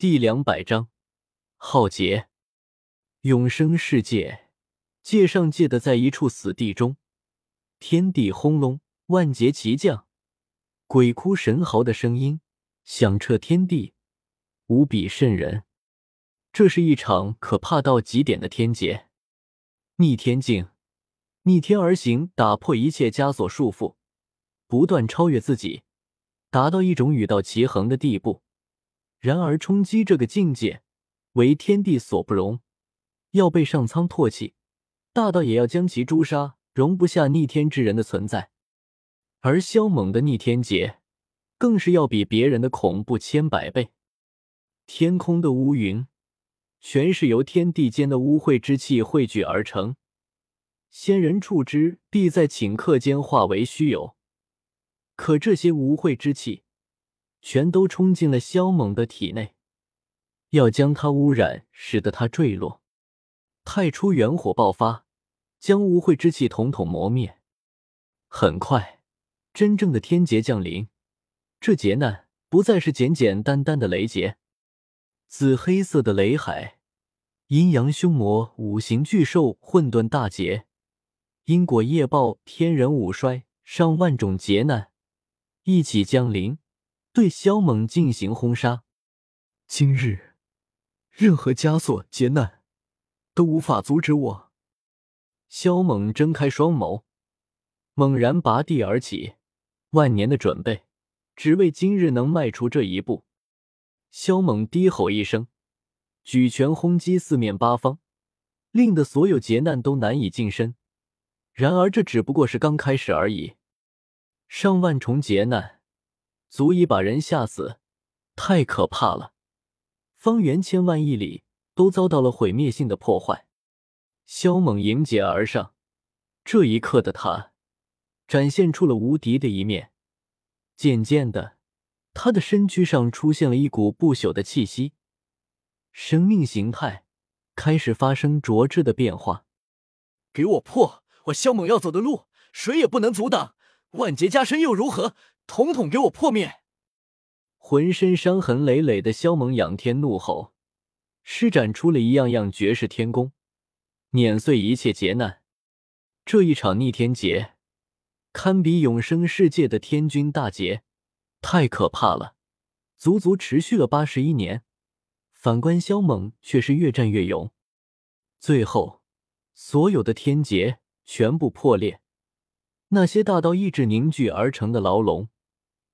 第两百章，浩劫，永生世界，界上界的在一处死地中，天地轰隆，万劫齐降，鬼哭神嚎的声音响彻天地，无比瘆人。这是一场可怕到极点的天劫，逆天境，逆天而行，打破一切枷锁束缚，不断超越自己，达到一种与道齐衡的地步。然而，冲击这个境界，为天地所不容，要被上苍唾弃，大道也要将其诛杀，容不下逆天之人的存在。而萧猛的逆天劫，更是要比别人的恐怖千百倍。天空的乌云，全是由天地间的污秽之气汇聚而成，仙人触之，必在顷刻间化为虚有。可这些污秽之气，全都冲进了萧猛的体内，要将他污染，使得他坠落。太初元火爆发，将污秽之气统统磨灭。很快，真正的天劫降临。这劫难不再是简简单单的雷劫，紫黑色的雷海，阴阳凶魔、五行巨兽、混沌大劫，因果业报、天人五衰，上万种劫难一起降临。对萧猛进行轰杀。今日，任何枷锁劫难都无法阻止我。萧猛睁开双眸，猛然拔地而起，万年的准备，只为今日能迈出这一步。萧猛低吼一声，举拳轰击四面八方，令得所有劫难都难以近身。然而，这只不过是刚开始而已，上万重劫难。足以把人吓死，太可怕了！方圆千万亿里都遭到了毁灭性的破坏。萧猛迎劫而上，这一刻的他展现出了无敌的一面。渐渐的，他的身躯上出现了一股不朽的气息，生命形态开始发生卓质的变化。给我破！我萧猛要走的路，谁也不能阻挡。万劫加身又如何？统统给我破灭！浑身伤痕累累的萧猛仰天怒吼，施展出了一样样绝世天功，碾碎一切劫难。这一场逆天劫，堪比永生世界的天君大劫，太可怕了，足足持续了八十一年。反观萧猛，却是越战越勇。最后，所有的天劫全部破裂，那些大道意志凝聚而成的牢笼。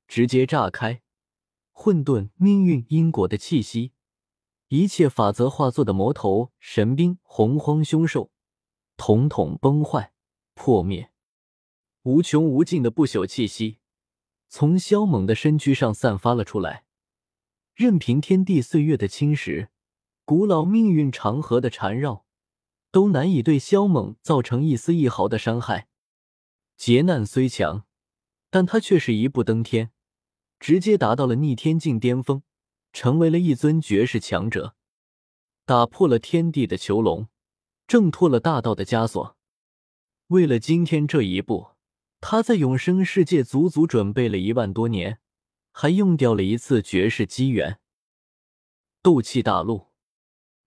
直接炸开，混沌、命运、因果的气息，一切法则化作的魔头、神兵、洪荒凶兽，统统崩坏、破灭。无穷无尽的不朽气息从萧猛的身躯上散发了出来，任凭天地岁月的侵蚀，古老命运长河的缠绕，都难以对萧猛造成一丝一毫的伤害。劫难虽强，但他却是一步登天。直接达到了逆天境巅峰，成为了一尊绝世强者，打破了天地的囚笼，挣脱了大道的枷锁。为了今天这一步，他在永生世界足足准备了一万多年，还用掉了一次绝世机缘。斗气大陆，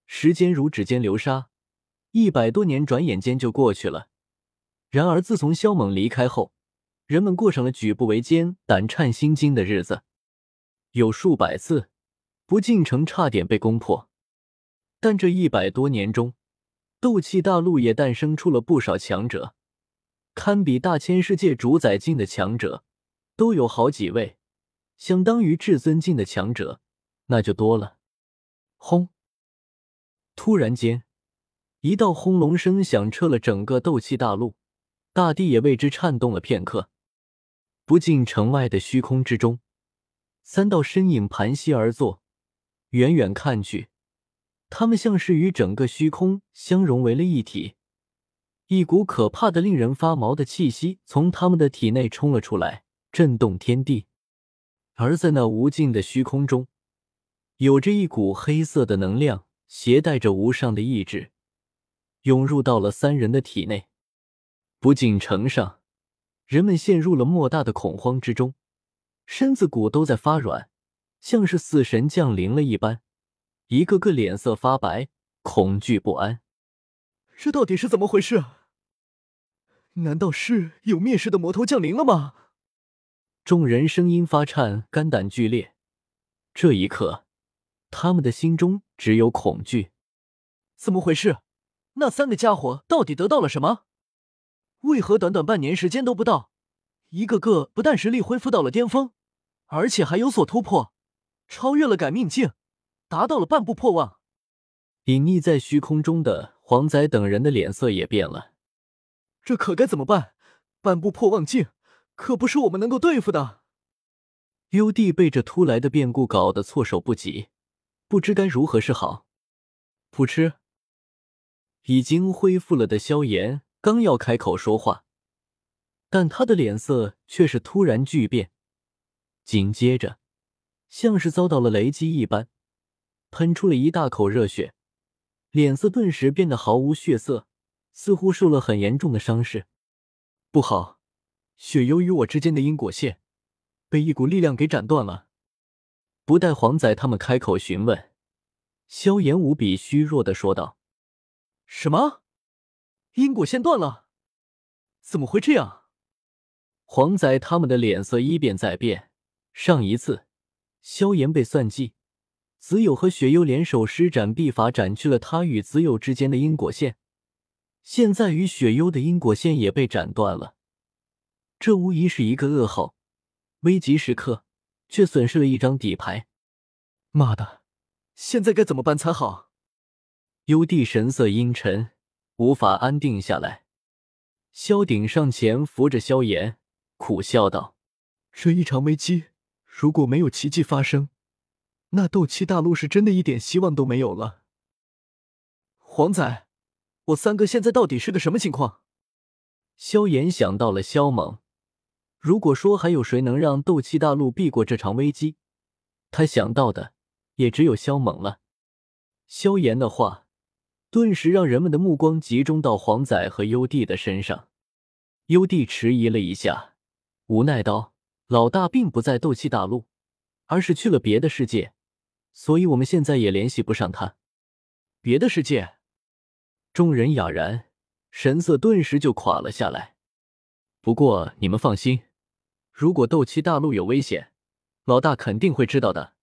时间如指尖流沙，一百多年转眼间就过去了。然而自从萧猛离开后，人们过上了举步维艰、胆颤心惊的日子，有数百次不进城差点被攻破。但这一百多年中，斗气大陆也诞生出了不少强者，堪比大千世界主宰境的强者都有好几位，相当于至尊境的强者那就多了。轰！突然间，一道轰隆声响彻了整个斗气大陆，大地也为之颤动了片刻。不近城外的虚空之中，三道身影盘膝而坐。远远看去，他们像是与整个虚空相融为了一体。一股可怕的、令人发毛的气息从他们的体内冲了出来，震动天地。而在那无尽的虚空中，有着一股黑色的能量，携带着无上的意志，涌入到了三人的体内。不近城上。人们陷入了莫大的恐慌之中，身子骨都在发软，像是死神降临了一般，一个个脸色发白，恐惧不安。这到底是怎么回事？难道是有灭世的魔头降临了吗？众人声音发颤，肝胆俱裂。这一刻，他们的心中只有恐惧。怎么回事？那三个家伙到底得到了什么？为何短短半年时间都不到，一个个不但实力恢复到了巅峰，而且还有所突破，超越了改命境，达到了半步破万？隐匿在虚空中的黄仔等人的脸色也变了。这可该怎么办？半步破万境，可不是我们能够对付的。幽帝被这突来的变故搞得措手不及，不知该如何是好。噗嗤！已经恢复了的萧炎刚要开口说话，但他的脸色却是突然巨变，紧接着，像是遭到了雷击一般，喷出了一大口热血，脸色顿时变得毫无血色。似乎受了很严重的伤势，不好！雪幽与我之间的因果线被一股力量给斩断了。不待黄仔他们开口询问，萧炎无比虚弱的说道：“什么？因果线断了？怎么会这样？”黄仔他们的脸色一变再变。上一次，萧炎被算计，子友和雪幽联手施展秘法，斩去了他与子友之间的因果线。现在与雪幽的因果线也被斩断了，这无疑是一个噩耗。危急时刻，却损失了一张底牌。妈的，现在该怎么办才好？幽帝神色阴沉，无法安定下来。萧鼎上前扶着萧炎，苦笑道：“这一场危机，如果没有奇迹发生，那斗气大陆是真的一点希望都没有了。”黄仔。我三哥现在到底是个什么情况？萧炎想到了萧猛。如果说还有谁能让斗气大陆避过这场危机，他想到的也只有萧猛了。萧炎的话顿时让人们的目光集中到黄仔和优帝的身上。优帝迟疑了一下，无奈道：“老大并不在斗气大陆，而是去了别的世界，所以我们现在也联系不上他。别的世界。”众人哑然，神色顿时就垮了下来。不过你们放心，如果斗气大陆有危险，老大肯定会知道的。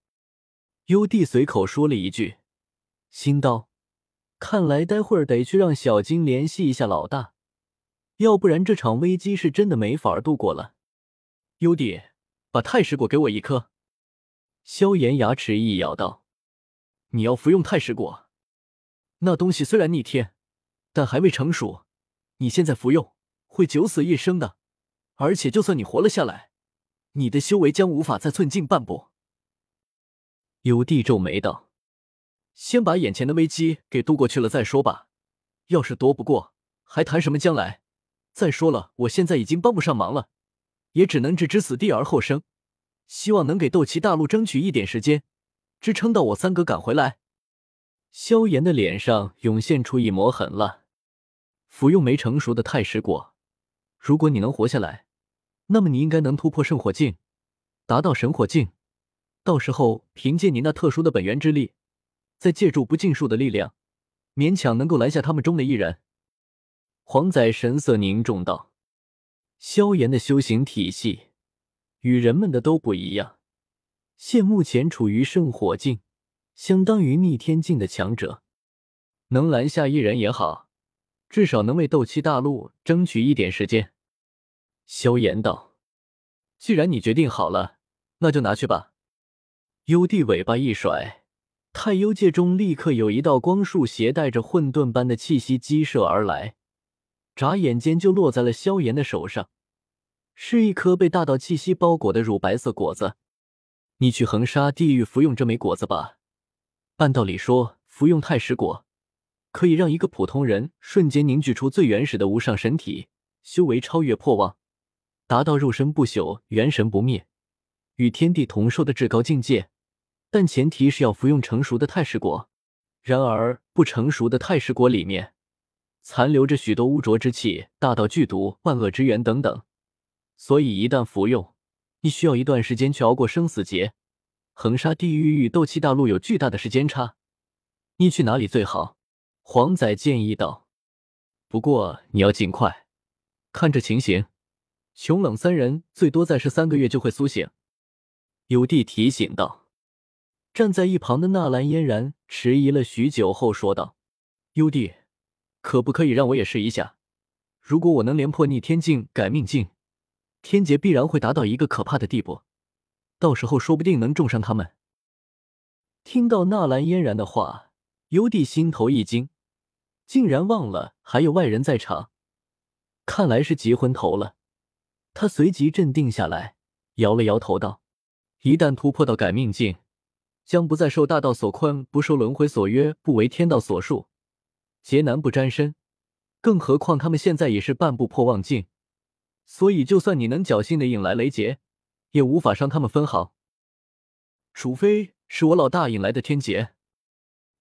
优帝随口说了一句，心道：看来待会儿得去让小金联系一下老大，要不然这场危机是真的没法度过了。幽帝，把太石果给我一颗。萧炎牙齿一咬道：“你要服用太石果？那东西虽然逆天。”但还未成熟，你现在服用会九死一生的，而且就算你活了下来，你的修为将无法再寸进半步。尤帝皱眉道：“先把眼前的危机给渡过去了再说吧，要是躲不过，还谈什么将来？再说了，我现在已经帮不上忙了，也只能置之死地而后生，希望能给斗气大陆争取一点时间，支撑到我三哥赶回来。”萧炎的脸上涌现出一抹狠辣。服用没成熟的太石果，如果你能活下来，那么你应该能突破圣火境，达到神火境。到时候凭借你那特殊的本源之力，再借助不尽数的力量，勉强能够拦下他们中的一人。黄仔神色凝重道：“萧炎的修行体系与人们的都不一样，现目前处于圣火境，相当于逆天境的强者，能拦下一人也好。”至少能为斗气大陆争取一点时间。”萧炎道，“既然你决定好了，那就拿去吧。”幽帝尾巴一甩，太幽界中立刻有一道光束携带着混沌般的气息激射而来，眨眼间就落在了萧炎的手上，是一颗被大道气息包裹的乳白色果子。你去横沙地狱服用这枚果子吧。按道理说，服用太石果。可以让一个普通人瞬间凝聚出最原始的无上神体，修为超越破妄，达到肉身不朽、元神不灭、与天地同寿的至高境界。但前提是要服用成熟的太石果。然而，不成熟的太石果里面残留着许多污浊之气、大道剧毒、万恶之源等等，所以一旦服用，你需要一段时间去熬过生死劫。横沙地狱与斗气大陆有巨大的时间差。你去哪里最好？黄仔建议道。不过你要尽快，看这情形，穷冷三人最多再是三个月就会苏醒。有地提醒道。站在一旁的纳兰嫣然迟疑了许久后说道：“幽帝，可不可以让我也试一下？如果我能连破逆天境改命境，天劫必然会达到一个可怕的地步，到时候说不定能重伤他们。”听到纳兰嫣然的话，幽帝心头一惊，竟然忘了还有外人在场，看来是急昏头了。他随即镇定下来，摇了摇头道：“一旦突破到改命境。”将不再受大道所困，不受轮回所约，不为天道所束，劫难不沾身。更何况他们现在已是半步破妄境，所以就算你能侥幸的引来雷劫，也无法伤他们分毫。除非是我老大引来的天劫。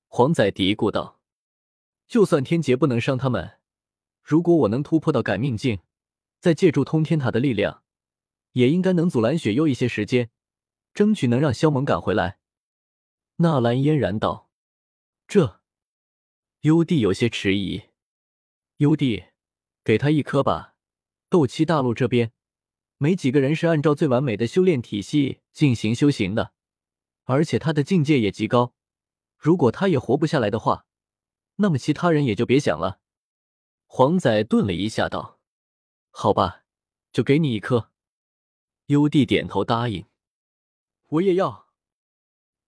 黄仔嘀咕道：“就算天劫不能伤他们，如果我能突破到改命境，再借助通天塔的力量，也应该能阻拦雪幽一些时间，争取能让萧猛赶回来。”纳兰嫣然道：“这，幽帝有些迟疑。幽帝，给他一颗吧。斗气大陆这边，没几个人是按照最完美的修炼体系进行修行的，而且他的境界也极高。如果他也活不下来的话，那么其他人也就别想了。”黄仔顿了一下，道：“好吧，就给你一颗。”幽帝点头答应：“我也要。”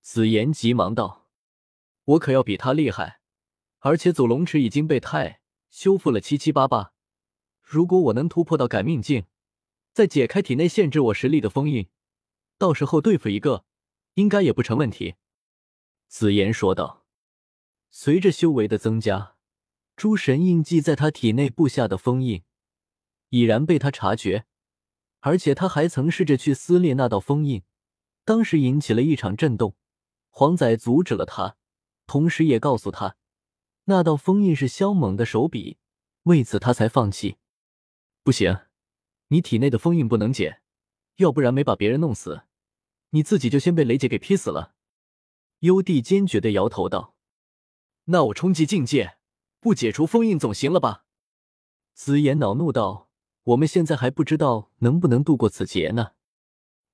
紫妍急忙道：“我可要比他厉害，而且祖龙池已经被太修复了七七八八。如果我能突破到改命境，再解开体内限制我实力的封印，到时候对付一个，应该也不成问题。”紫妍说道：“随着修为的增加，诸神印记在他体内布下的封印已然被他察觉，而且他还曾试着去撕裂那道封印，当时引起了一场震动。”黄仔阻止了他，同时也告诉他，那道封印是萧猛的手笔，为此他才放弃。不行，你体内的封印不能解，要不然没把别人弄死，你自己就先被雷姐给劈死了。幽帝坚决的摇头道：“那我冲击境界，不解除封印总行了吧？”紫妍恼怒道：“我们现在还不知道能不能度过此劫呢。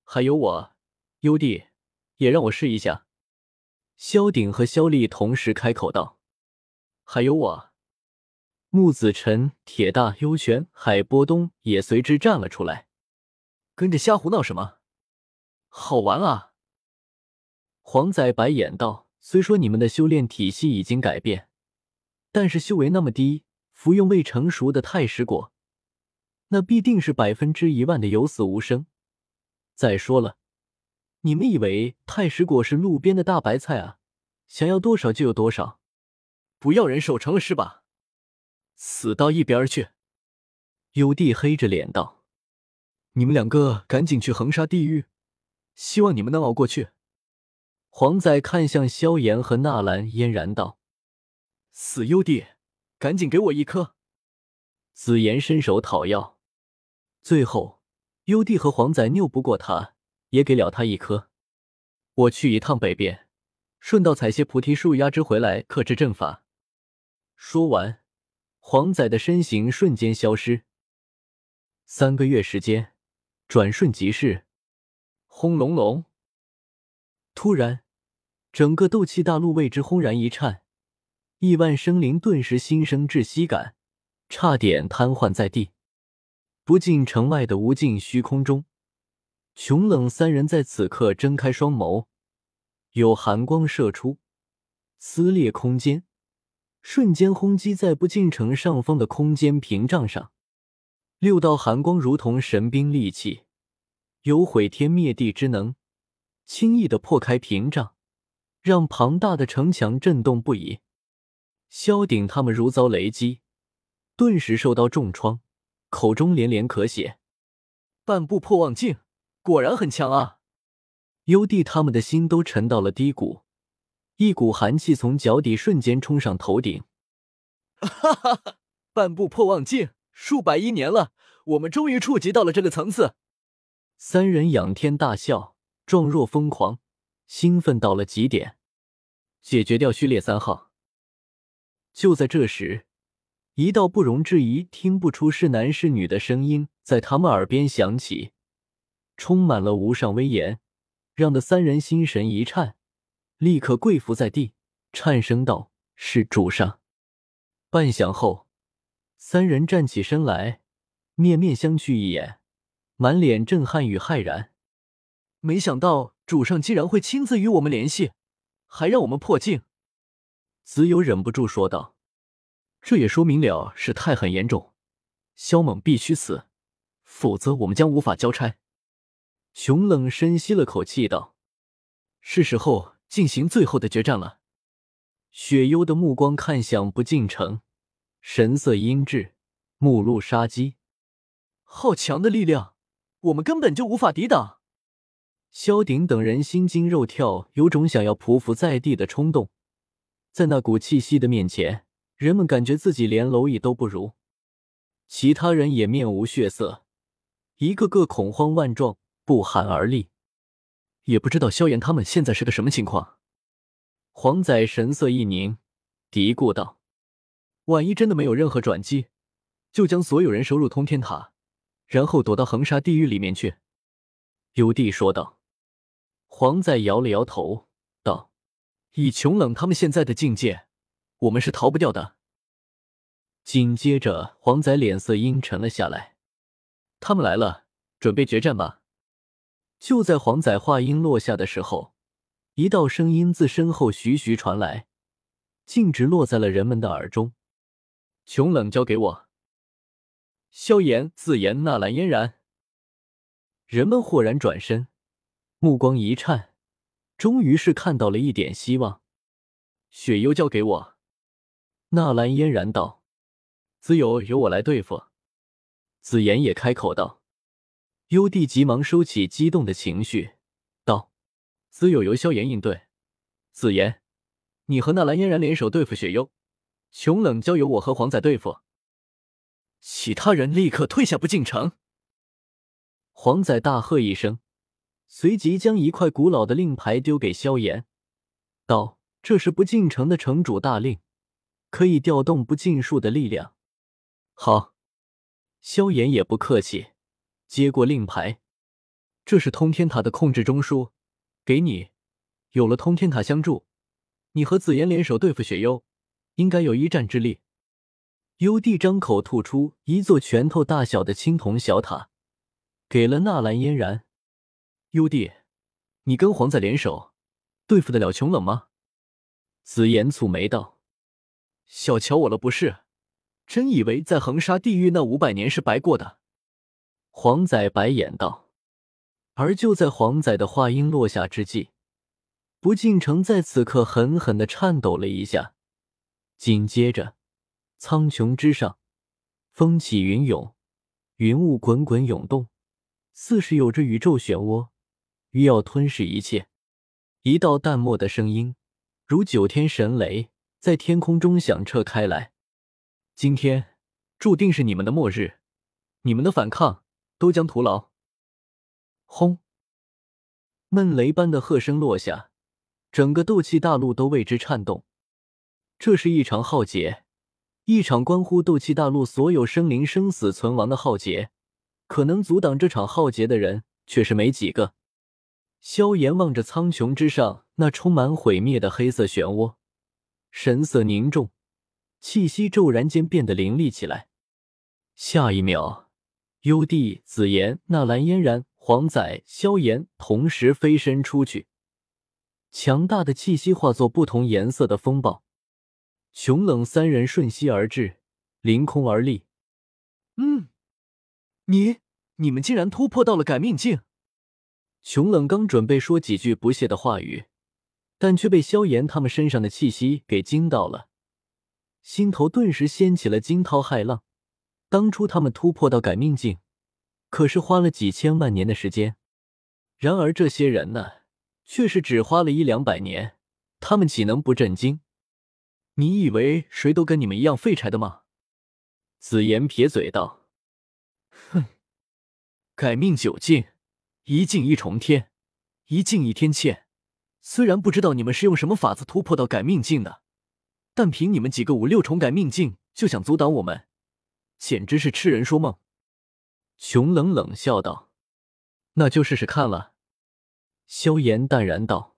还有我，幽帝，也让我试一下。”萧鼎和萧丽同时开口道：“还有我。”木子辰、铁大、幽玄、海波东也随之站了出来。跟着瞎胡闹什么？好玩啊！黄仔白眼道：“虽说你们的修炼体系已经改变，但是修为那么低，服用未成熟的太石果，那必定是百分之一万的有死无生。再说了。”你们以为太石果是路边的大白菜啊？想要多少就有多少，不要人守成了是吧？死到一边去！幽帝黑着脸道：“你们两个赶紧去横沙地狱，希望你们能熬过去。”黄仔看向萧炎和纳兰嫣然道：“死幽帝，赶紧给我一颗！”紫妍伸手讨要，最后幽帝和黄仔拗不过他。也给了他一颗。我去一趟北边，顺道采些菩提树压枝回来克制阵法。说完，黄仔的身形瞬间消失。三个月时间，转瞬即逝。轰隆隆！突然，整个斗气大陆为之轰然一颤，亿万生灵顿时心生窒息感，差点瘫痪在地。不近城外的无尽虚空中。穷冷三人在此刻睁开双眸，有寒光射出，撕裂空间，瞬间轰击在不近城上方的空间屏障上。六道寒光如同神兵利器，有毁天灭地之能，轻易的破开屏障，让庞大的城墙震动不已。萧鼎他们如遭雷击，顿时受到重创，口中连连咳血。半步破妄境。果然很强啊！幽帝他们的心都沉到了低谷，一股寒气从脚底瞬间冲上头顶。哈哈哈！半步破妄境，数百亿年了，我们终于触及到了这个层次。三人仰天大笑，状若疯狂，兴奋到了极点。解决掉序列三号。就在这时，一道不容置疑、听不出是男是女的声音在他们耳边响起，充满了无上威严，让的三人心神一颤，立刻跪伏在地，颤声道：“是主上。”半晌后，三人站起身来，面面相觑一眼，满脸震撼与骇然。没想到主上竟然会亲自与我们联系，还让我们破镜。子友忍不住说道：“这也说明了事态很严重，萧猛必须死，否则我们将无法交差。”熊冷深吸了口气道：“是时候进行最后的决战了。”雪幽的目光看向不进城，神色阴鸷，目露杀机。好强的力量，我们根本就无法抵挡。萧鼎等人心惊肉跳，有种想要匍匐在地的冲动。在那股气息的面前，人们感觉自己连蝼蚁都不如。其他人也面无血色，一个个恐慌万状，不寒而栗。也不知道萧炎他们现在是个什么情况。黄仔神色一凝，嘀咕道：“万一真的没有任何转机，就将所有人收入通天塔，然后躲到横沙地狱里面去。”幽帝说道。黄仔摇了摇头，道。以穷冷他们现在的境界，我们是逃不掉的。紧接着，黄仔脸色阴沉了下来。他们来了，准备决战吧。就在黄仔话音落下的时候，一道声音自身后徐徐传来，径直落在了人们的耳中。穷冷交给我。萧炎、自言纳兰嫣然。人们豁然转身，目光一颤。终于是看到了一点希望，雪幽交给我。纳兰嫣然道：“子友由我来对付。”紫妍也开口道。幽帝急忙收起激动的情绪，道：“子友由萧炎应对，紫妍，你和纳兰嫣然联手对付雪幽，穷冷交由我和黄仔对付。其他人立刻退下，不进城。”黄仔大喝一声。随即将一块古老的令牌丢给萧炎，道：“这是不进城的城主大令，可以调动不尽数的力量。”好，萧炎也不客气，接过令牌，这是通天塔的控制中枢，给你。有了通天塔相助，你和紫妍联手对付雪幽，应该有一战之力。幽帝张口吐出一座拳头大小的青铜小塔，给了纳兰嫣然。幽帝，你跟黄仔联手，对付得了穷冷吗？紫妍蹙眉道：“小瞧我了不是？真以为在横沙地狱那五百年是白过的？”黄仔白眼道。而就在黄仔的话音落下之际，不进城在此刻狠狠的颤抖了一下，紧接着，苍穹之上，风起云涌，云雾滚滚涌动，似是有着宇宙漩涡。欲要吞噬一切，一道淡漠的声音如九天神雷在天空中响彻开来。今天注定是你们的末日，你们的反抗都将徒劳。轰！闷雷般的喝声落下，整个斗气大陆都为之颤动。这是一场浩劫，一场关乎斗气大陆所有生灵生死存亡的浩劫。可能阻挡这场浩劫的人却是没几个。萧炎望着苍穹之上那充满毁灭的黑色漩涡，神色凝重，气息骤然间变得凌厉起来。下一秒，幽帝、紫妍、纳兰嫣然、黄仔、萧炎同时飞身出去，强大的气息化作不同颜色的风暴。穷冷三人瞬息而至，凌空而立。嗯，你你们竟然突破到了改命境！熊冷刚准备说几句不屑的话语，但却被萧炎他们身上的气息给惊到了，心头顿时掀起了惊涛骇浪。当初他们突破到改命境，可是花了几千万年的时间，然而这些人呢，却是只花了一两百年，他们岂能不震惊？你以为谁都跟你们一样废柴的吗？紫妍撇嘴道：“哼，改命九境。”一境一重天，一境一天堑，虽然不知道你们是用什么法子突破到改命境的，但凭你们几个五六重改命境就想阻挡我们，简直是痴人说梦。”熊冷冷笑道：“那就试试看了。”萧炎淡然道：“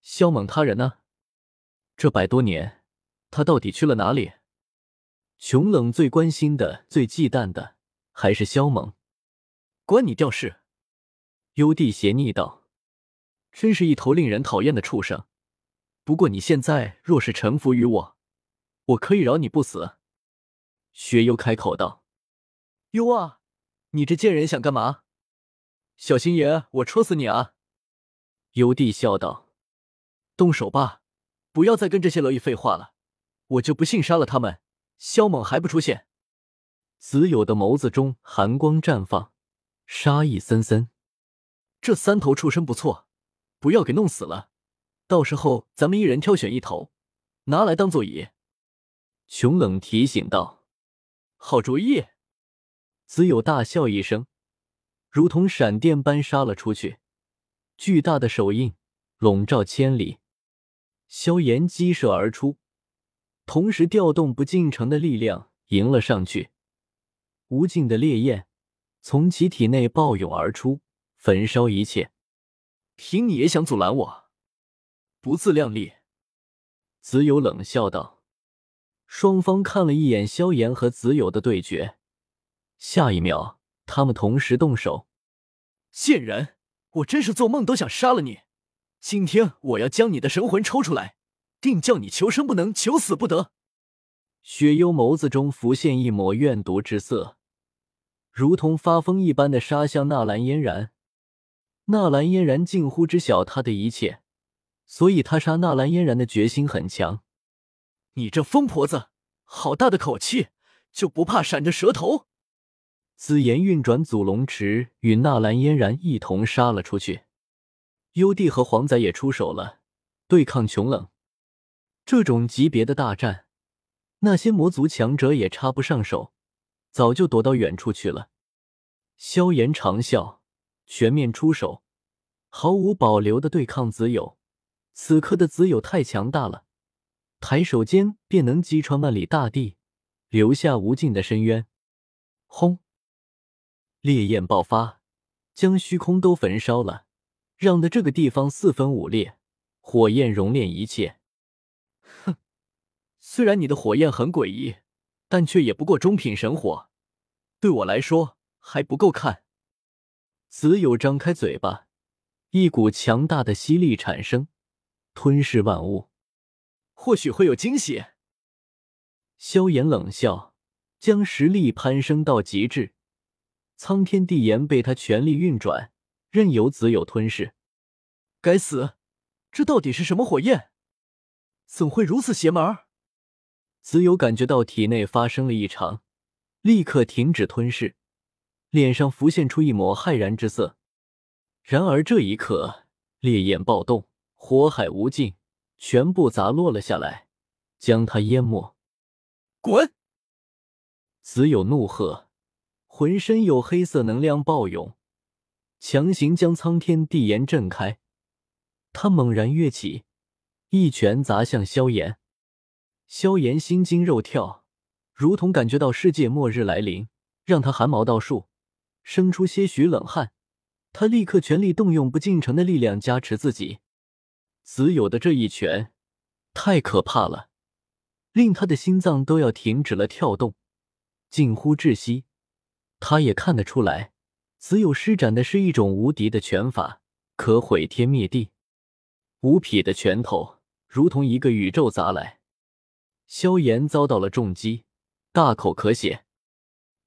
萧猛他人呢？这百多年，他到底去了哪里？”熊冷最关心的、最忌惮的还是萧猛，关你吊事。幽帝斜睨道：“真是一头令人讨厌的畜生。不过你现在若是臣服于我，我可以饶你不死。”雪幽开口道：“幽啊，你这贱人想干嘛？小心爷，我戳死你啊！”幽帝笑道：“动手吧，不要再跟这些蝼蚁废话了，我就不信杀了他们。”萧猛还不出现？子友的眸子中寒光绽放，杀意森森。这三头畜生不错，不要给弄死了。到时候咱们一人挑选一头，拿来当座椅。熊冷提醒道：“好主意。”子友大笑一声，如同闪电般杀了出去。巨大的手印笼罩千里，萧炎激射而出。同时调动不进城的力量迎了上去，无尽的烈焰从其体内暴涌而出，焚烧一切。凭你也想阻拦我？不自量力！子友冷笑道。双方看了一眼萧炎和子友的对决，下一秒他们同时动手。贱人，我真是做梦都想杀了你！今天我要将你的神魂抽出来！定叫你求生不能，求死不得！雪幽眸子中浮现一抹怨毒之色，如同发疯一般的杀向纳兰嫣然。纳兰嫣然近乎知晓他的一切，所以他杀纳兰嫣然的决心很强。你这疯婆子，好大的口气，就不怕闪着舌头？紫妍运转祖龙池，与纳兰嫣然一同杀了出去。幽帝和黄仔也出手了，对抗穷冷。这种级别的大战，那些魔族强者也插不上手，早就躲到远处去了。萧炎长啸，全面出手，毫无保留的对抗子友。此刻的子友太强大了，抬手间便能击穿万里大地，留下无尽的深渊。轰！烈焰爆发，将虚空都焚烧了，让的这个地方四分五裂，火焰熔炼一切。哼虽然你的火焰很诡异，但却也不过中品神火，对我来说还不够看。子友张开嘴巴，一股强大的吸力产生，吞噬万物。或许会有惊喜。萧炎冷笑，将实力攀升到极致，苍天地炎被他全力运转，任由子友吞噬。该死，这到底是什么火焰？怎会如此邪门？子友感觉到体内发生了异常，立刻停止吞噬，脸上浮现出一抹骇然之色。然而这一刻，烈焰暴动，火海无尽，全部砸落了下来，将他淹没。滚！子友怒喝，浑身有黑色能量暴涌，强行将苍天地岩震开。他猛然跃起，一拳砸向萧炎。萧炎心惊肉跳，如同感觉到世界末日来临，让他汗毛倒竖，生出些许冷汗。他立刻全力动用不进城的力量加持自己。子友的这一拳太可怕了，令他的心脏都要停止了跳动，近乎窒息。他也看得出来，子友施展的是一种无敌的拳法，可毁天灭地。无匹的拳头如同一个宇宙砸来。萧炎遭到了重击，大口咳血。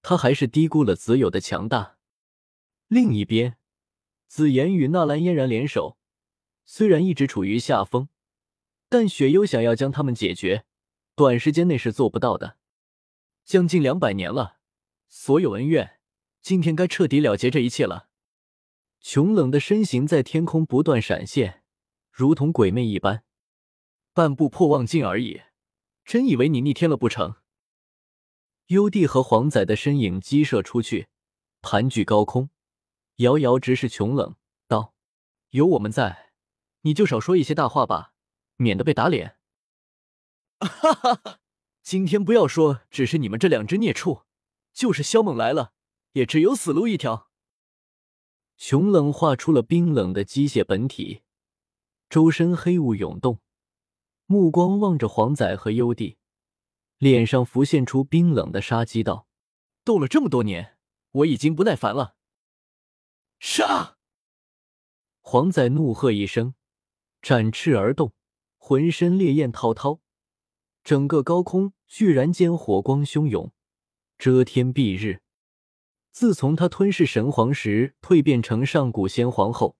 他还是低估了子友的强大。另一边，紫妍与纳兰嫣然联手，虽然一直处于下风，但雪幽想要将他们解决，短时间内是做不到的。将近两百年了，所有恩怨，今天该彻底了结这一切了。穷冷的身形在天空不断闪现，如同鬼魅一般，半步破望境而已。真以为你逆天了不成？幽帝和黄仔的身影激射出去，盘踞高空，遥遥直视穷冷，道：“有我们在，你就少说一些大话吧，免得被打脸。哈哈哈！今天不要说只是你们这两只孽畜，就是萧猛来了，也只有死路一条。熊冷画出了冰冷的机械本体，周身黑雾涌动，目光望着黄仔和幽帝，脸上浮现出冰冷的杀机，道：“斗了这么多年，我已经不耐烦了。”杀！黄仔怒喝一声，展翅而动，浑身烈焰滔滔，整个高空居然间火光汹涌，遮天蔽日。自从他吞噬神皇时蜕变成上古仙皇后，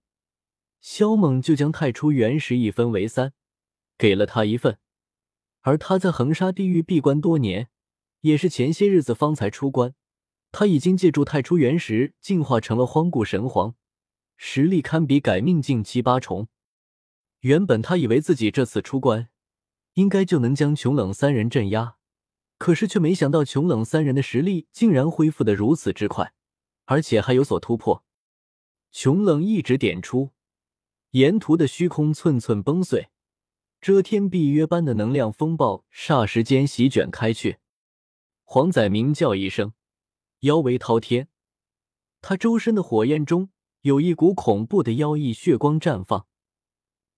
萧猛就将太初原石一分为三，给了他一份。而他在横沙地狱闭关多年，也是前些日子方才出关。他已经借助太初原石进化成了荒古神皇，实力堪比改命境七八重。原本他以为自己这次出关，应该就能将穷冷三人镇压。可是却没想到，穷冷三人的实力竟然恢复的如此之快，而且还有所突破。穷冷一指点出，沿途的虚空寸寸崩碎，遮天蔽月般的能量风暴霎时间席卷开去。黄仔鸣叫一声，妖威滔天，他周身的火焰中有一股恐怖的妖异血光绽放，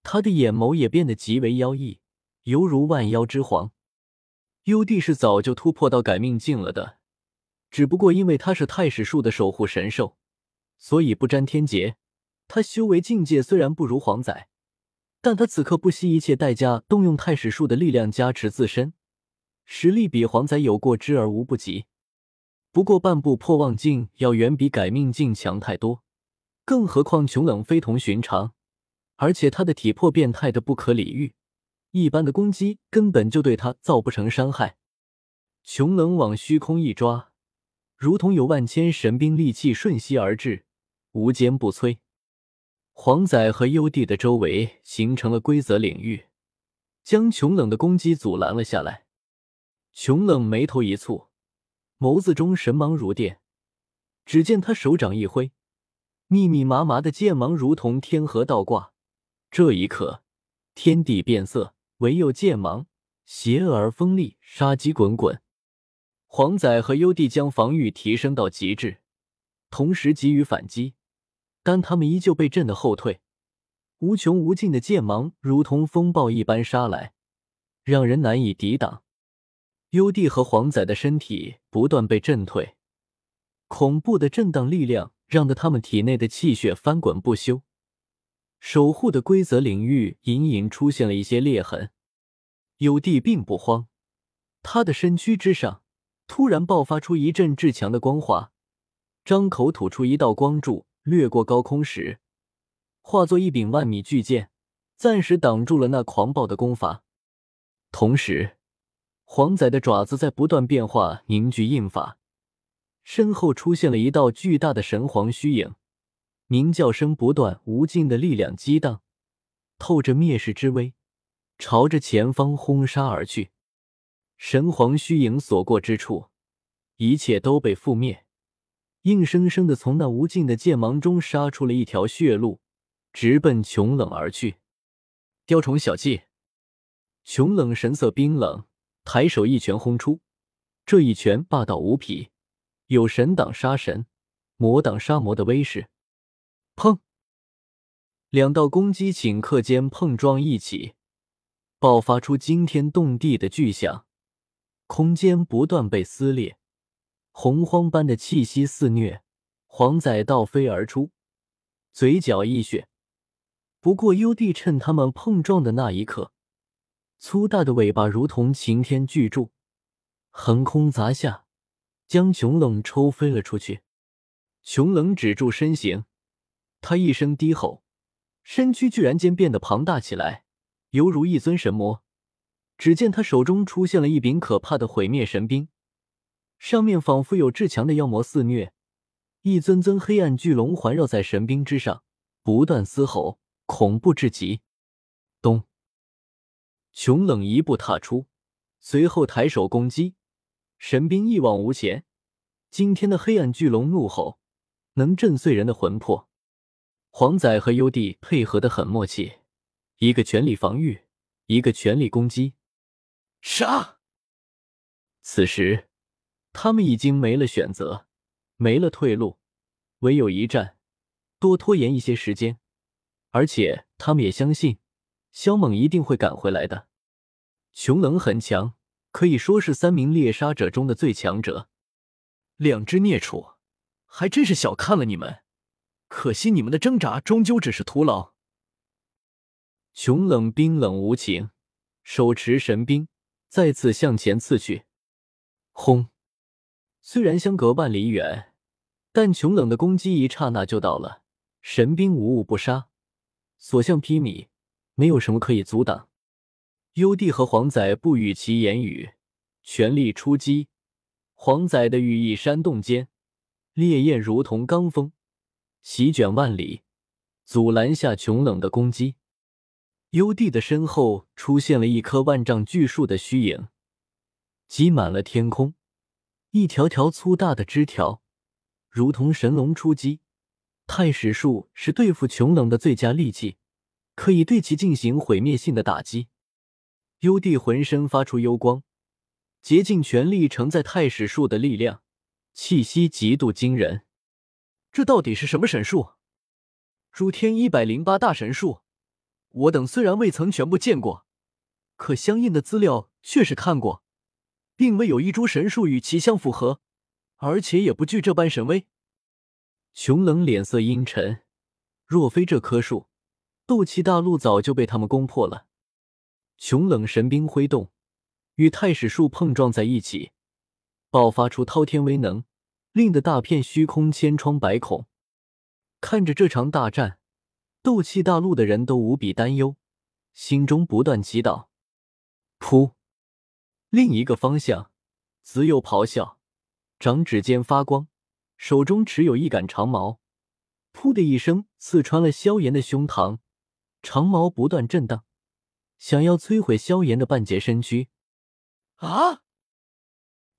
他的眼眸也变得极为妖异，犹如万妖之皇。幽帝是早就突破到改命境了的，只不过因为他是太史树的守护神兽，所以不沾天劫。他修为境界虽然不如黄仔，但他此刻不惜一切代价动用太史树的力量加持自身，实力比黄仔有过之而无不及。不过半步破妄境要远比改命境强太多，更何况穷冷非同寻常，而且他的体魄变态的不可理喻。一般的攻击根本就对他造不成伤害。穷冷往虚空一抓，如同有万千神兵利器瞬息而至，无坚不摧。黄仔和幽帝的周围形成了规则领域，将穷冷的攻击阻拦了下来。穷冷眉头一蹙，眸子中神芒如电。只见他手掌一挥，密密麻麻的剑芒如同天河倒挂。这一刻，天地变色。唯有剑芒邪恶而锋利，杀机滚滚。黄仔和优帝将防御提升到极致，同时给予反击，但他们依旧被震得后退。无穷无尽的剑芒如同风暴一般杀来，让人难以抵挡。优帝和黄仔的身体不断被震退，恐怖的震荡力量让得他们体内的气血翻滚不休。守护的规则领域隐隐出现了一些裂痕，幽帝并不慌，他的身躯之上突然爆发出一阵至强的光华，张口吐出一道光柱，掠过高空时，化作一柄万米巨剑，暂时挡住了那狂暴的攻伐。同时，黄仔的爪子在不断变化，凝聚印法，身后出现了一道巨大的神皇虚影。鸣叫声不断，无尽的力量激荡，透着灭世之威，朝着前方轰杀而去。神皇虚影所过之处，一切都被覆灭，硬生生的从那无尽的剑芒中杀出了一条血路，直奔穷冷而去。雕虫小技！穷冷神色冰冷，抬手一拳轰出，这一拳霸道无匹，有神挡杀神，魔挡杀魔的威势。砰！两道攻击顷刻间碰撞一起，爆发出惊天动地的巨响，空间不断被撕裂，洪荒般的气息肆虐。黄仔倒飞而出，嘴角溢血。不过幽帝趁他们碰撞的那一刻，粗大的尾巴如同擎天巨柱，横空砸下，将熊冷抽飞了出去。熊冷止住身形。他一声低吼，身躯居然间变得庞大起来，犹如一尊神魔。只见他手中出现了一柄可怕的毁灭神兵，上面仿佛有至强的妖魔肆虐，一尊尊黑暗巨龙环绕在神兵之上，不断嘶吼，恐怖至极。咚！穷冷一步踏出，随后抬手攻击，神兵一往无前。今天的黑暗巨龙怒吼，能震碎人的魂魄。黄仔和优弟配合的很默契，一个全力防御，一个全力攻击。杀！此时，他们已经没了选择，没了退路，唯有一战，多拖延一些时间。而且，他们也相信肖猛一定会赶回来的。穷冷很强，可以说是三名猎杀者中的最强者。两只孽畜，还真是小看了你们。可惜你们的挣扎终究只是徒劳。穷冷冰冷无情，手持神兵再次向前刺去。轰！虽然相隔万里远，但穷冷的攻击一刹那就到了。神兵无物不杀，所向披靡，没有什么可以阻挡。幽帝和黄仔不与其言语，全力出击。黄仔的羽翼扇动间，烈焰如同罡风。席卷万里，阻拦下穷冷的攻击。幽帝的身后出现了一棵万丈巨树的虚影，挤满了天空。一条条粗大的枝条，如同神龙出击。太史树是对付穷冷的最佳利器，可以对其进行毁灭性的打击。幽帝浑身发出幽光，竭尽全力承载太史树的力量，气息极度惊人。这到底是什么神术？诸天一百零八大神术，我等虽然未曾全部见过，可相应的资料确实看过，并未有一株神树与其相符合，而且也不具这般神威。熊冷脸色阴沉，若非这棵树，斗气大陆早就被他们攻破了。熊冷神兵挥动，与太史树碰撞在一起，爆发出滔天威能。令得大片虚空千疮百孔。看着这场大战，斗气大陆的人都无比担忧，心中不断祈祷。噗！另一个方向，子友咆哮，掌指间发光，手中持有一杆长矛，噗的一声刺穿了萧炎的胸膛，长矛不断震荡，想要摧毁萧炎的半截身躯。啊！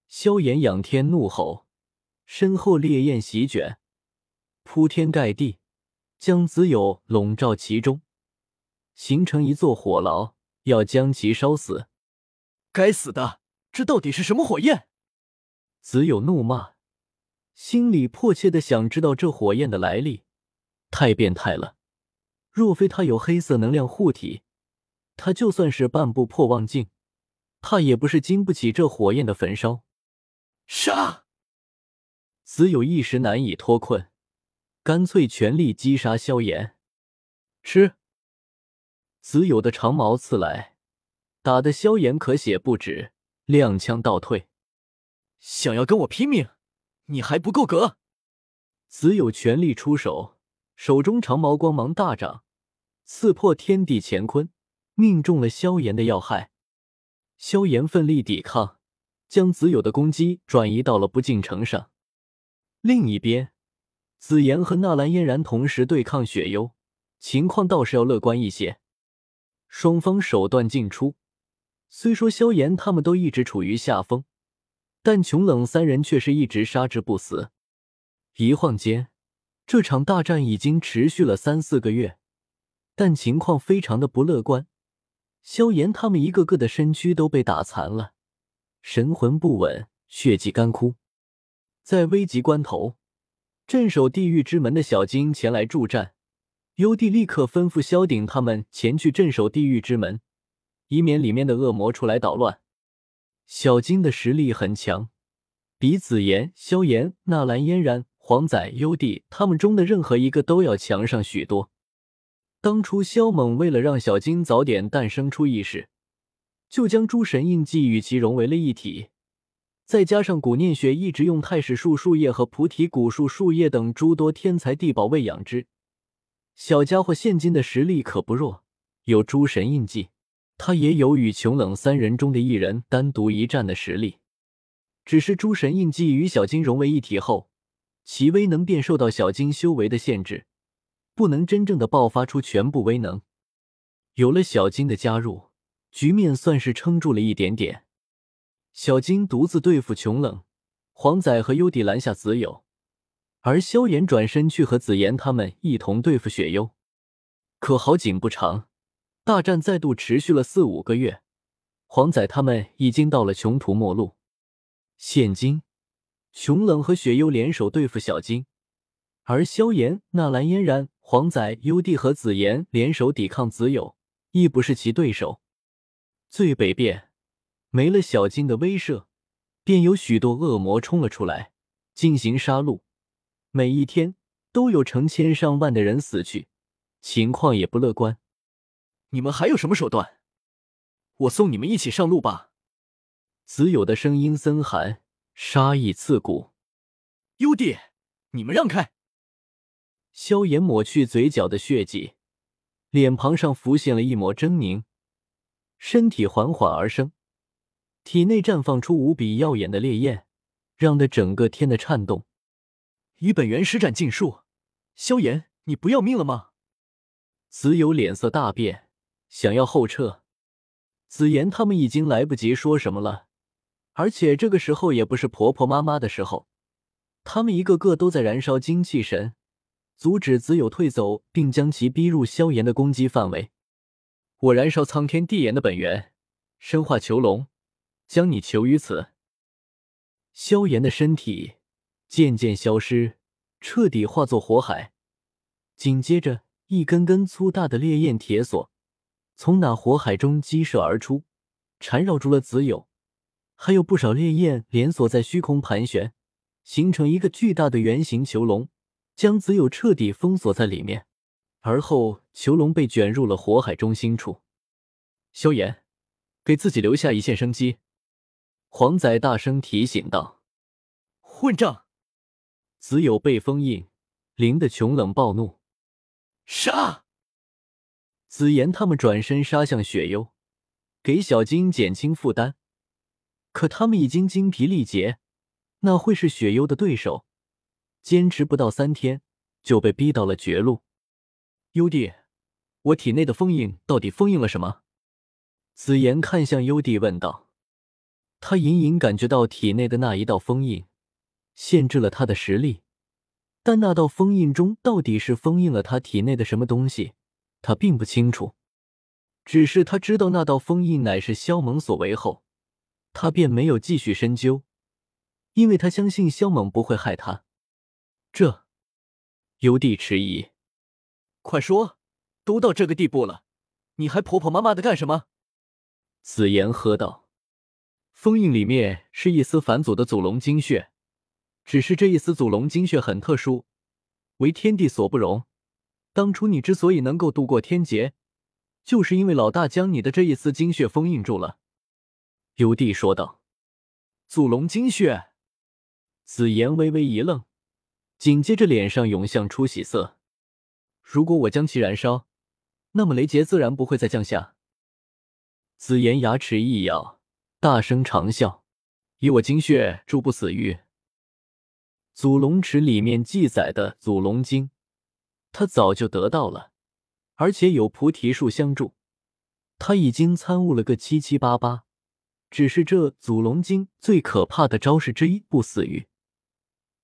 萧炎仰天怒吼。身后烈焰席卷，铺天盖地，将子友笼罩其中，形成一座火牢，要将其烧死。该死的，这到底是什么火焰？子友怒骂，心里迫切的想知道这火焰的来历。太变态了！若非他有黑色能量护体，他就算是半步破望境，怕也不是经不起这火焰的焚烧。杀！子有一时难以脱困，干脆全力击杀萧炎。吃！子有的长矛刺来，打得萧炎咳血不止，踉跄倒退。想要跟我拼命，你还不够格！子有全力出手，手中长矛光芒大涨，刺破天地乾坤，命中了萧炎的要害。萧炎奋力抵抗，将子有的攻击转移到了不进城上。另一边，紫妍和纳兰嫣然同时对抗雪幽，情况倒是要乐观一些。双方手段尽出，虽说萧炎他们都一直处于下风，但穷冷三人却是一直杀之不死。一晃间，这场大战已经持续了三四个月，但情况非常的不乐观。萧炎他们一个个的身躯都被打残了，神魂不稳，血迹干枯。在危急关头，镇守地狱之门的小金前来助战。幽帝立刻吩咐萧鼎他们前去镇守地狱之门，以免里面的恶魔出来捣乱。小金的实力很强，比紫妍、萧炎、纳兰嫣然、黄仔、幽帝他们中的任何一个都要强上许多。当初萧猛为了让小金早点诞生出意识，就将诸神印记与其融为了一体。再加上古念雪一直用太史树树叶和菩提古树树叶等诸多天才地宝喂养之，小家伙现今的实力可不弱，有诸神印记，他也有与穷冷三人中的一人单独一战的实力。只是诸神印记与小金融为一体后，其威能便受到小金修为的限制，不能真正的爆发出全部威能。有了小金的加入，局面算是撑住了一点点。小金独自对付穷冷，黄仔和优帝拦下子友，而萧炎转身去和紫妍他们一同对付雪幽。可好景不长，大战再度持续了四五个月，黄仔他们已经到了穷途末路。现今，熊冷和雪幽联手对付小金，而萧炎、纳兰嫣然、黄仔、优帝和紫妍联手抵抗子友，亦不是其对手。最北边，没了小金的威慑，便有许多恶魔冲了出来，进行杀戮。每一天都有成千上万的人死去，情况也不乐观。你们还有什么手段？我送你们一起上路吧。子友的声音森寒，杀意刺骨。优弟，你们让开！萧炎抹去嘴角的血迹，脸庞上浮现了一抹狰狞，身体缓缓而生，体内绽放出无比耀眼的烈焰，让得整个天的颤动。以本源施展禁术，萧炎，你不要命了吗？子友脸色大变，想要后撤。子妍他们已经来不及说什么了，而且这个时候也不是婆婆妈妈的时候，他们一个个都在燃烧精气神，阻止子友退走，并将其逼入萧炎的攻击范围。我燃烧苍天地炎的本源，身化囚龙，将你囚于此。萧炎的身体。渐渐消失，彻底化作火海。紧接着，一根根粗大的烈焰铁索从那火海中激射而出，缠绕住了子友。还有不少烈焰连锁在虚空盘旋，形成一个巨大的圆形囚笼，将子友彻底封锁在里面。而后，囚笼被卷入了火海中心处。萧炎，给自己留下一线生机。黄仔大声提醒道：“混账！”子友被封印，灵的穷冷暴怒，杀！紫妍他们转身杀向雪幽，给小金减轻负担。可他们已经精疲力竭，那会是雪幽的对手？坚持不到三天，就被逼到了绝路。幽帝，我体内的封印到底封印了什么？紫妍看向幽帝问道。他隐隐感觉到体内的那一道封印。限制了他的实力，但那道封印中到底是封印了他体内的什么东西，他并不清楚。只是他知道那道封印乃是萧猛所为后，他便没有继续深究，因为他相信萧猛不会害他。这，尤帝迟疑，快说，都到这个地步了，你还婆婆妈妈的干什么？紫妍喝道：“封印里面是一丝返祖的祖龙精血。”只是这一丝祖龙精血很特殊，为天地所不容。当初你之所以能够度过天劫，就是因为老大将你的这一丝精血封印住了。”幽帝说道。“祖龙精血？”紫妍微微一愣，紧接着脸上涌现出喜色。“如果我将其燃烧，那么雷劫自然不会再降下。”紫妍牙齿一咬，大声长啸：“以我精血助不死玉。”祖龙池里面记载的祖龙经，他早就得到了，而且有菩提树相助，他已经参悟了个七七八八。只是这祖龙经最可怕的招式之一不死玉，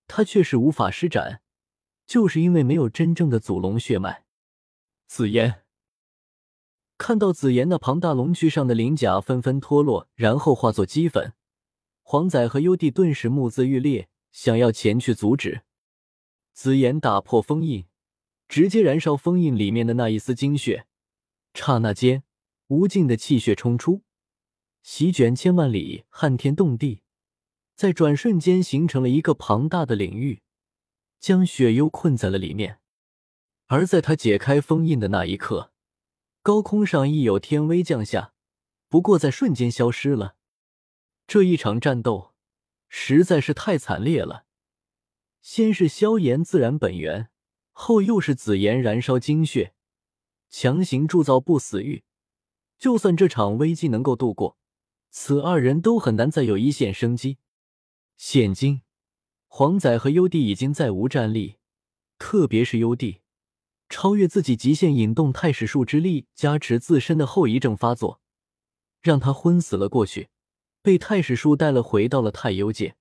他却是无法施展，就是因为没有真正的祖龙血脉。紫烟看到紫妍那庞大龙躯上的鳞甲纷纷脱落，然后化作齑粉，黄仔和幽帝顿时目眦欲裂。想要前去阻止，紫妍打破封印，直接燃烧封印里面的那一丝精血。刹那间，无尽的气血冲出，席卷千万里，撼天动地，在转瞬间形成了一个庞大的领域，将雪幽困在了里面。而在他解开封印的那一刻，高空上亦有天威降下，不过在瞬间消失了。这一场战斗。实在是太惨烈了！先是萧炎自然本源，后又是紫炎燃烧精血，强行铸造不死玉。就算这场危机能够度过，此二人都很难再有一线生机。现今，黄仔和幽帝已经再无战力，特别是幽帝，超越自己极限，引动太史术之力加持自身的后遗症发作，让他昏死了过去。被太史树带了回到了太幽界，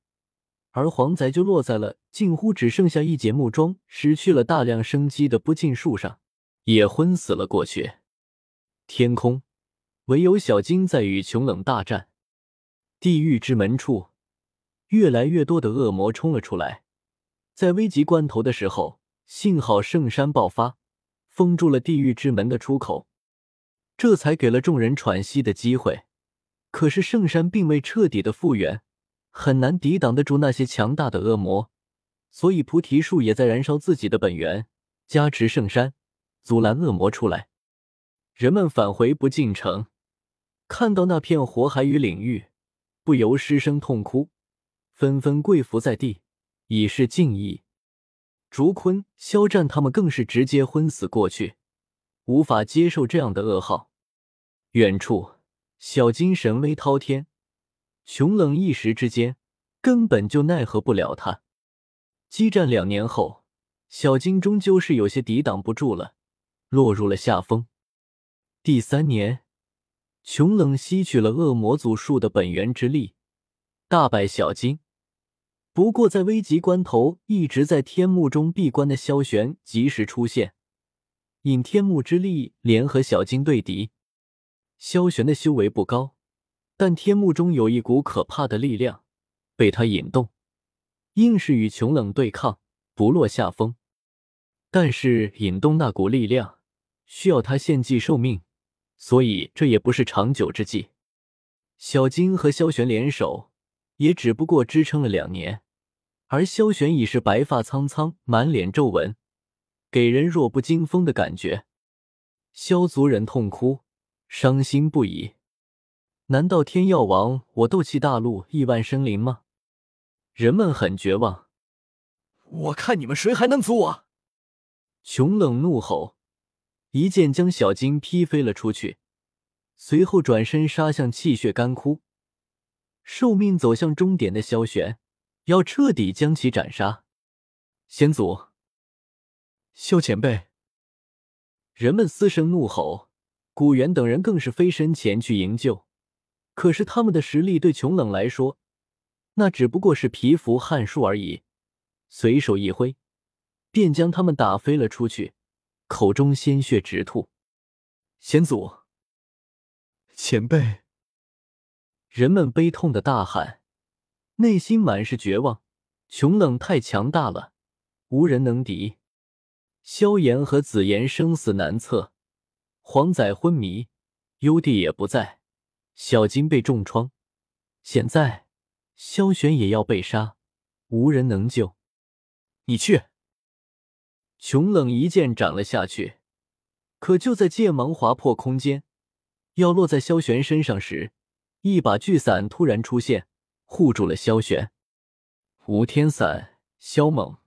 而黄仔就落在了近乎只剩下一截木桩、失去了大量生机的不尽树上，也昏死了过去。天空唯有小金在与穷冷大战。地狱之门处，越来越多的恶魔冲了出来。在危急关头的时候，幸好圣山爆发，封住了地狱之门的出口，这才给了众人喘息的机会。可是圣山并未彻底的复原，很难抵挡得住那些强大的恶魔，所以菩提树也在燃烧自己的本源，加持圣山，阻拦恶魔出来。人们返回不进城，看到那片火海与领域，不由失声痛哭，纷纷跪伏在地，以示敬意。竹坤、肖战他们更是直接昏死过去，无法接受这样的噩耗。远处，小金神威滔天，穷冷一时之间根本就奈何不了他。激战两年后，小金终究是有些抵挡不住了，落入了下风。第三年，穷冷吸取了恶魔祖术的本源之力，大败小金。不过，在危急关头，一直在天幕中闭关的萧玄及时出现，引天幕之力联合小金对敌。萧玄的修为不高，但天幕中有一股可怕的力量被他引动，硬是与穷冷对抗，不落下风。但是引动那股力量需要他献祭受命。所以这也不是长久之计。小金和萧玄联手，也只不过支撑了两年，而萧玄已是白发苍苍，满脸皱纹，给人弱不禁风的感觉。萧族人痛哭，伤心不已。难道天药王我斗气大陆亿万生灵吗？人们很绝望。我看你们谁还能阻我！穷冷怒吼。一剑将小金劈飞了出去，随后转身杀向气血干枯、寿命走向终点的萧玄，要彻底将其斩杀。先祖，萧前辈，人们嘶声怒吼，古元等人更是飞身前去营救。可是他们的实力对穷冷来说，那只不过是蚍蜉撼树而已，随手一挥，便将他们打飞了出去。口中鲜血直吐，先祖，前辈，人们悲痛的大喊，内心满是绝望。穷冷太强大了，无人能敌。萧炎和紫妍生死难测，黄仔昏迷，幽帝也不在，小金被重创，现在萧玄也要被杀，无人能救。你去。穷冷一剑斩了下去，可就在剑芒划破空间，要落在萧玄身上时，一把巨伞突然出现，护住了萧玄。无天伞，萧猛。